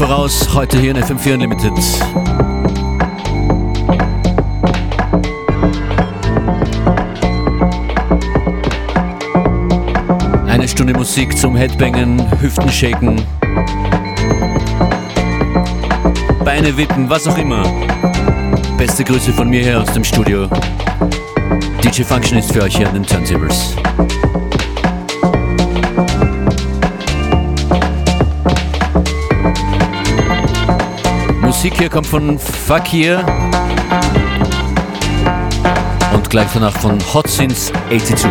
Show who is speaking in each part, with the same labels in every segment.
Speaker 1: Voraus, heute hier in FM4 Unlimited. Eine Stunde Musik zum Headbangen, Hüften shaken, Beine wippen, was auch immer. Beste Grüße von mir her aus dem Studio. DJ Function ist für euch hier an den Turntables. Musik hier kommt von Fakir und gleich danach von Hot Since 82.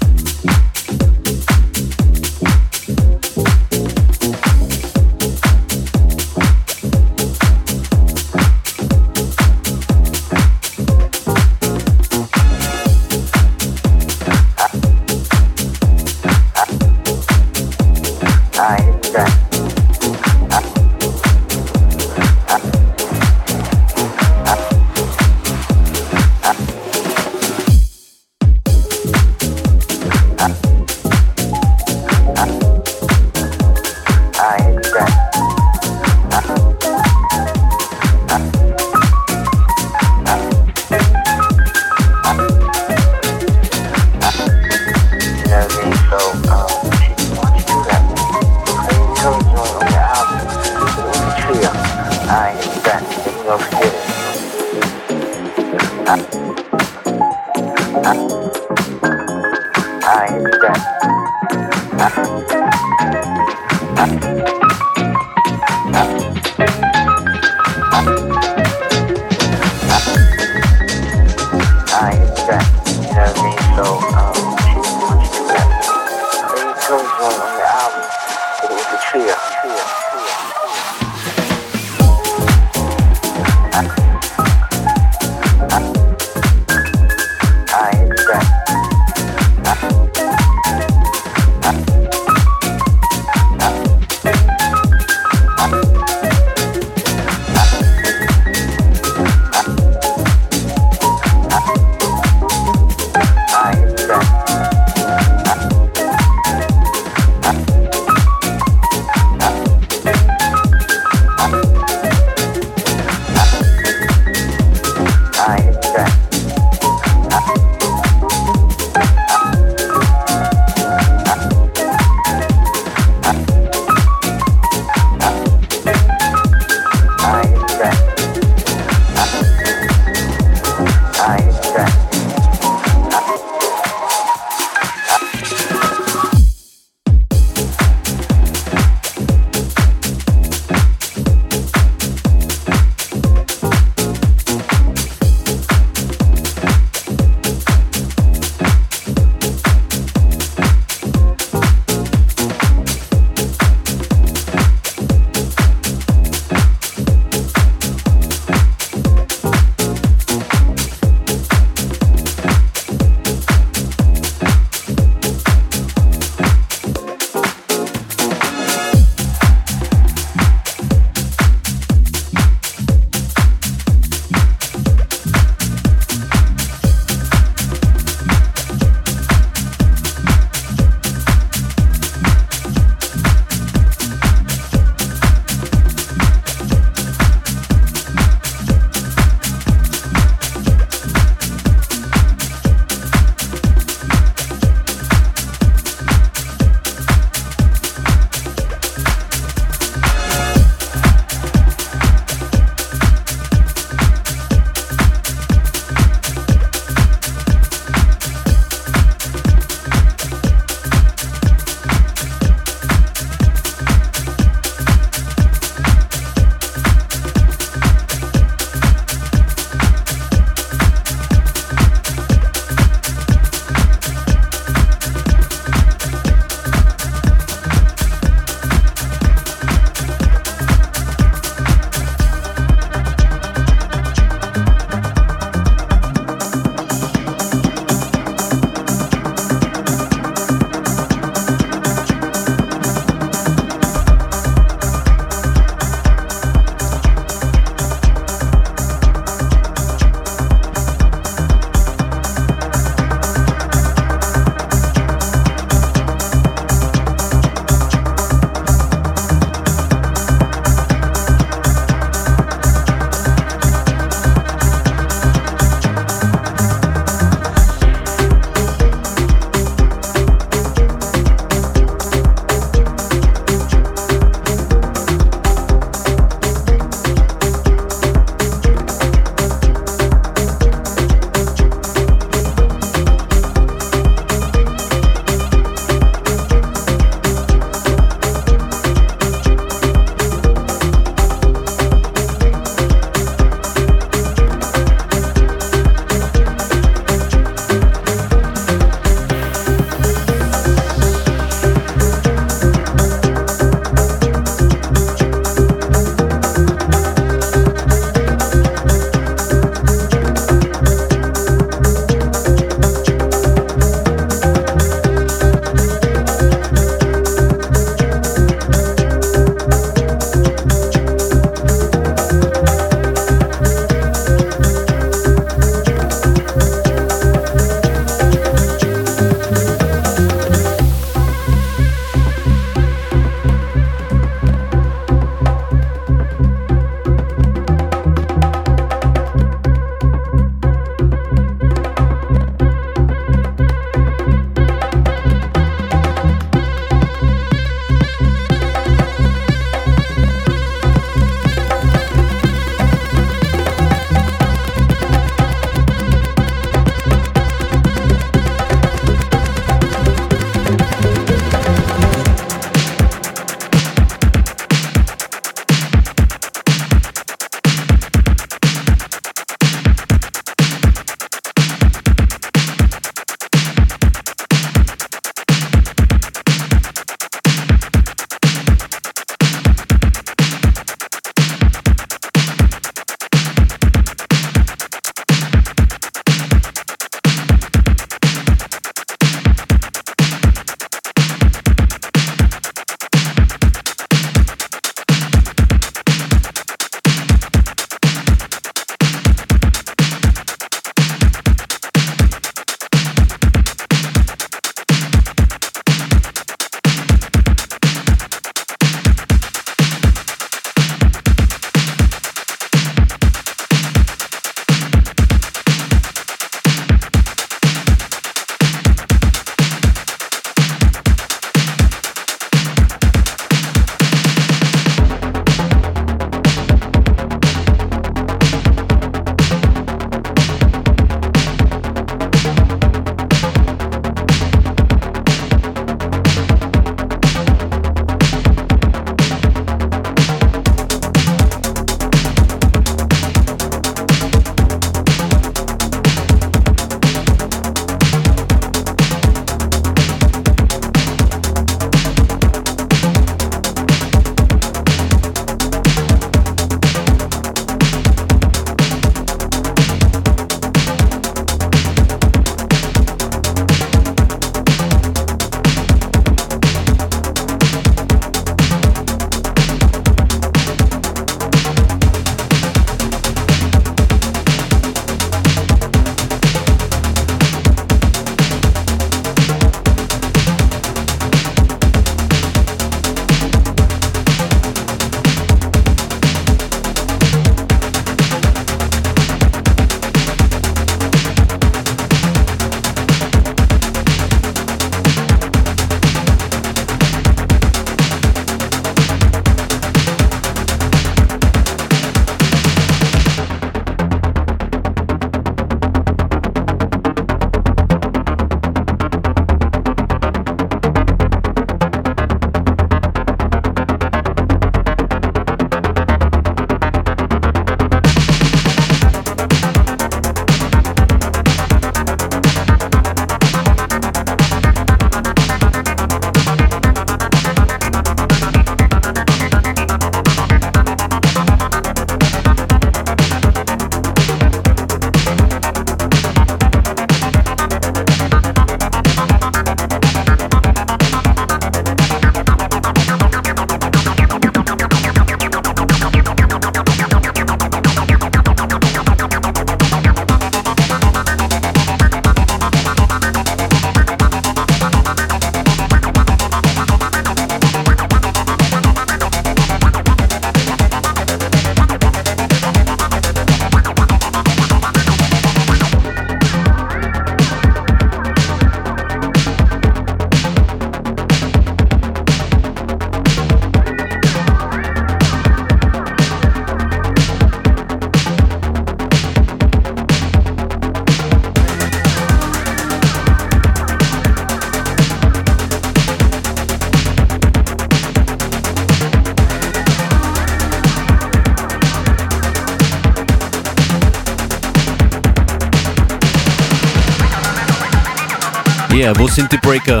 Speaker 1: Yeah, wo sind die Breaker?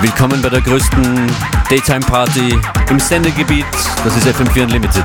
Speaker 1: Willkommen bei der größten Daytime Party im Sendegebiet. Das ist FM4 Unlimited.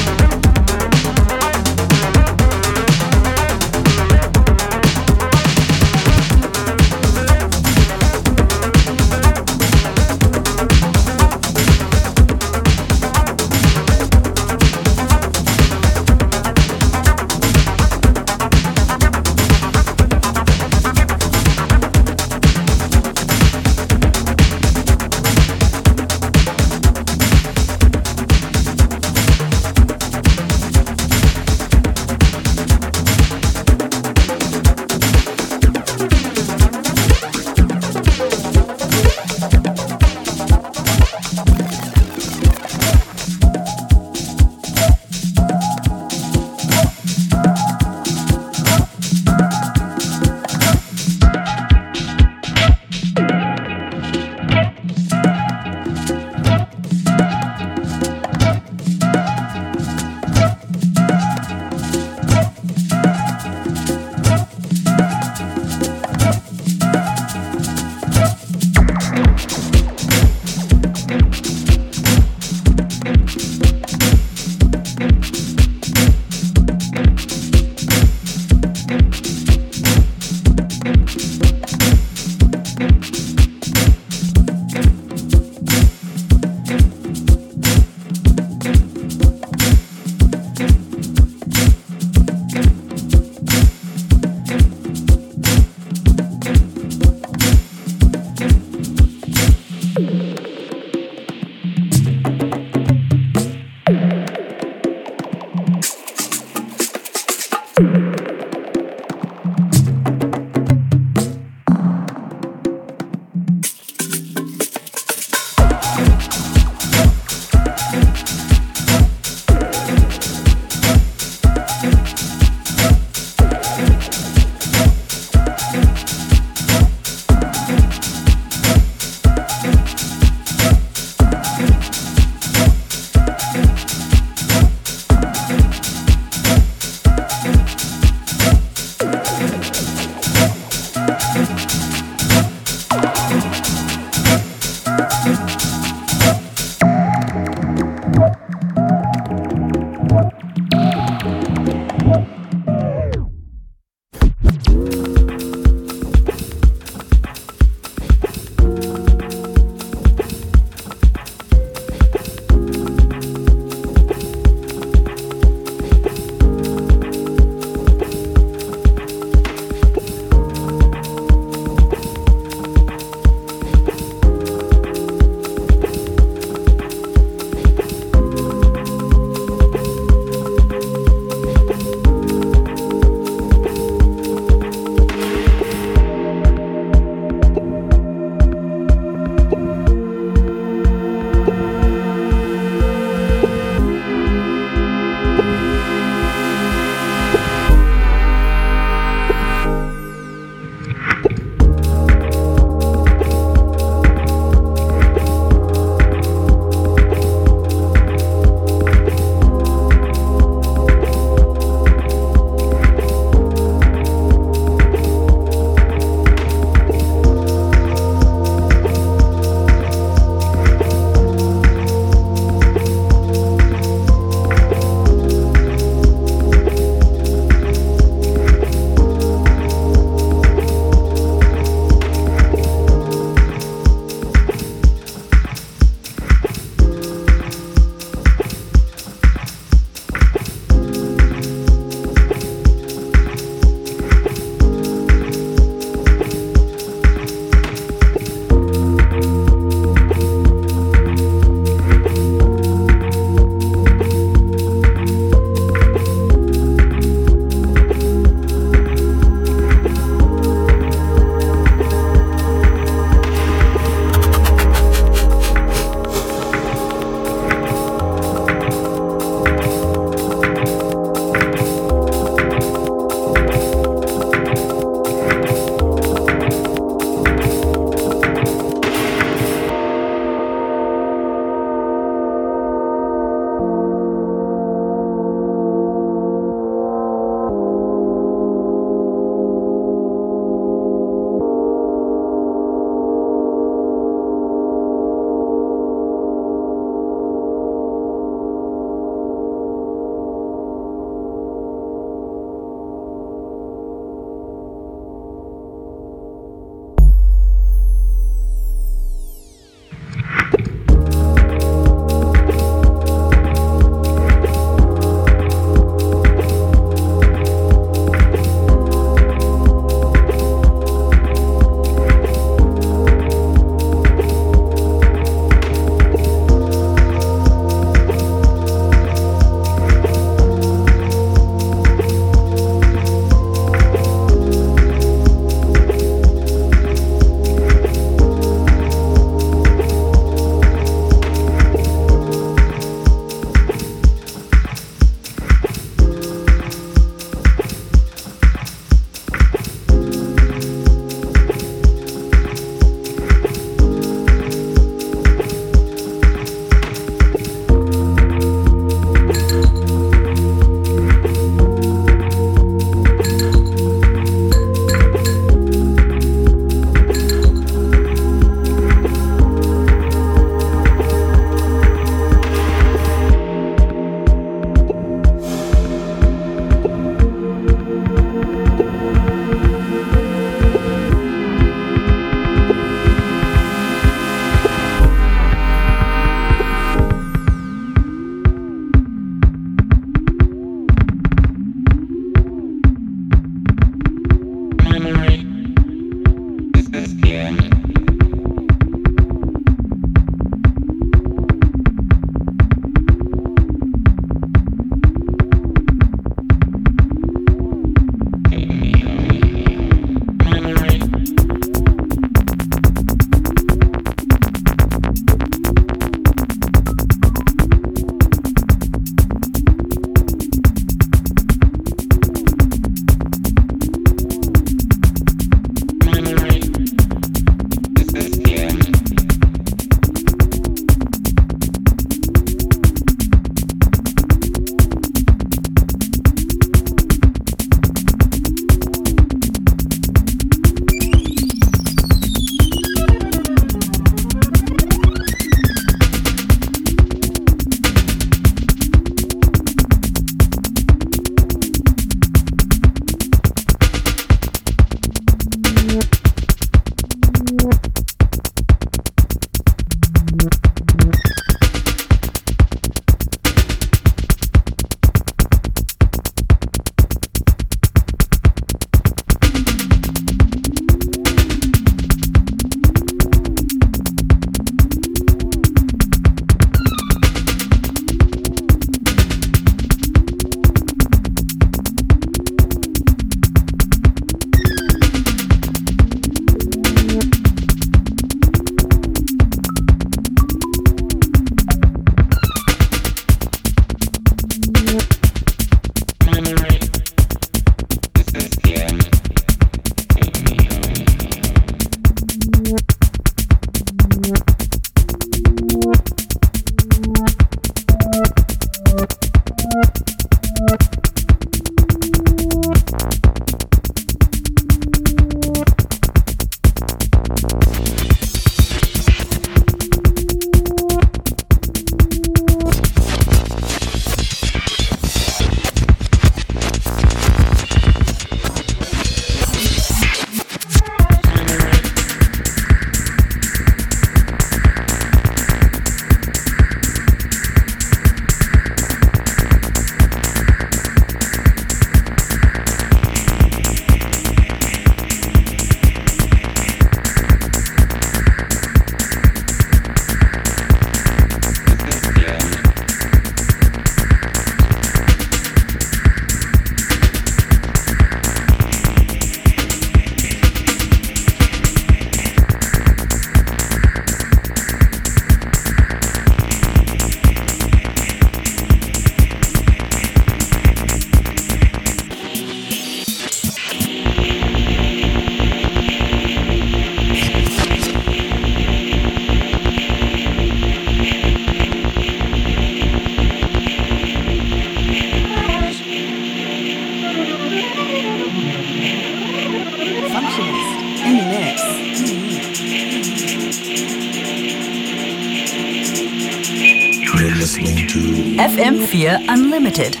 Speaker 2: FM4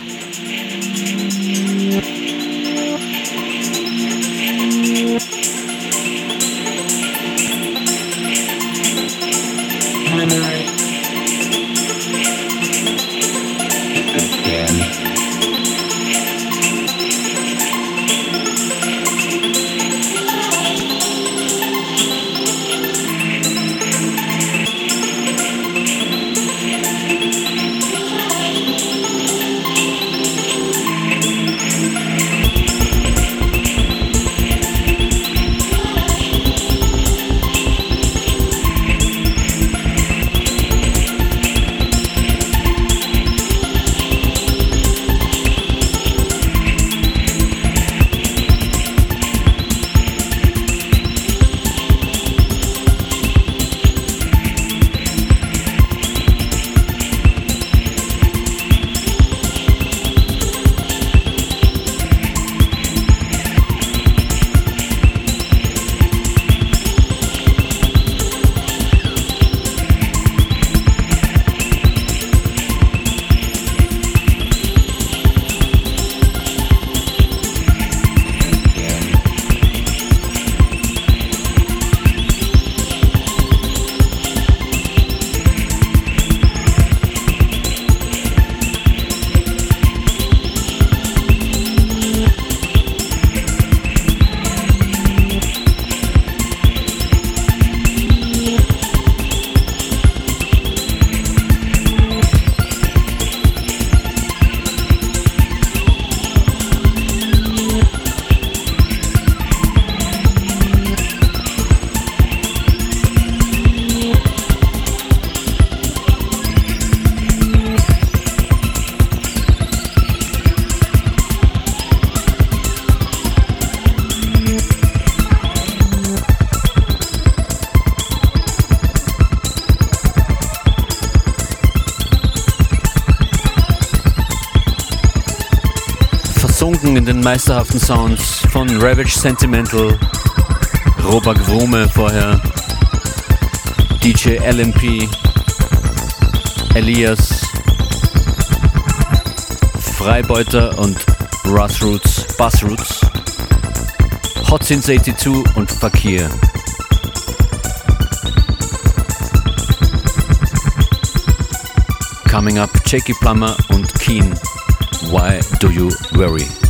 Speaker 2: Unlimited.
Speaker 1: meisterhaften Sounds von Ravage Sentimental, Robert Wrume vorher, DJ LMP, Elias, Freibeuter und Rossroots, Bassroots, Hot Since 82 und Fakir. Coming up, Jackie Plummer und Keen. Why do you worry?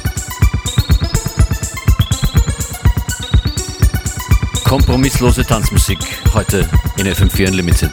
Speaker 1: Kompromisslose Tanzmusik heute in FM4 Unlimited.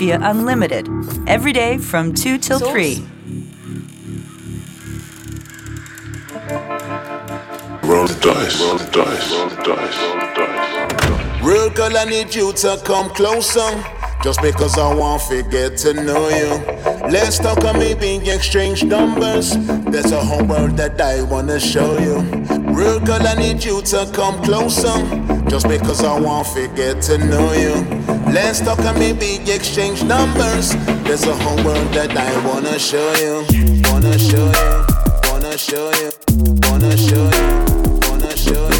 Speaker 2: FM4 Unlimited, every day from 2 till 3.
Speaker 3: Roll the dice, roll the dice, roll the dice, roll the dice.
Speaker 4: Real girl, I need you to come closer. Just because I want to get to know you. Let's talk and maybe exchange numbers. There's a whole world that I wanna show you. Real girl, I need you to come closer. Just because I want to get to know you. Let's talk and maybe exchange numbers. There's a whole world that I wanna show you. Wanna show you. Wanna show you. Wanna show you. Wanna show you.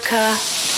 Speaker 4: Luca.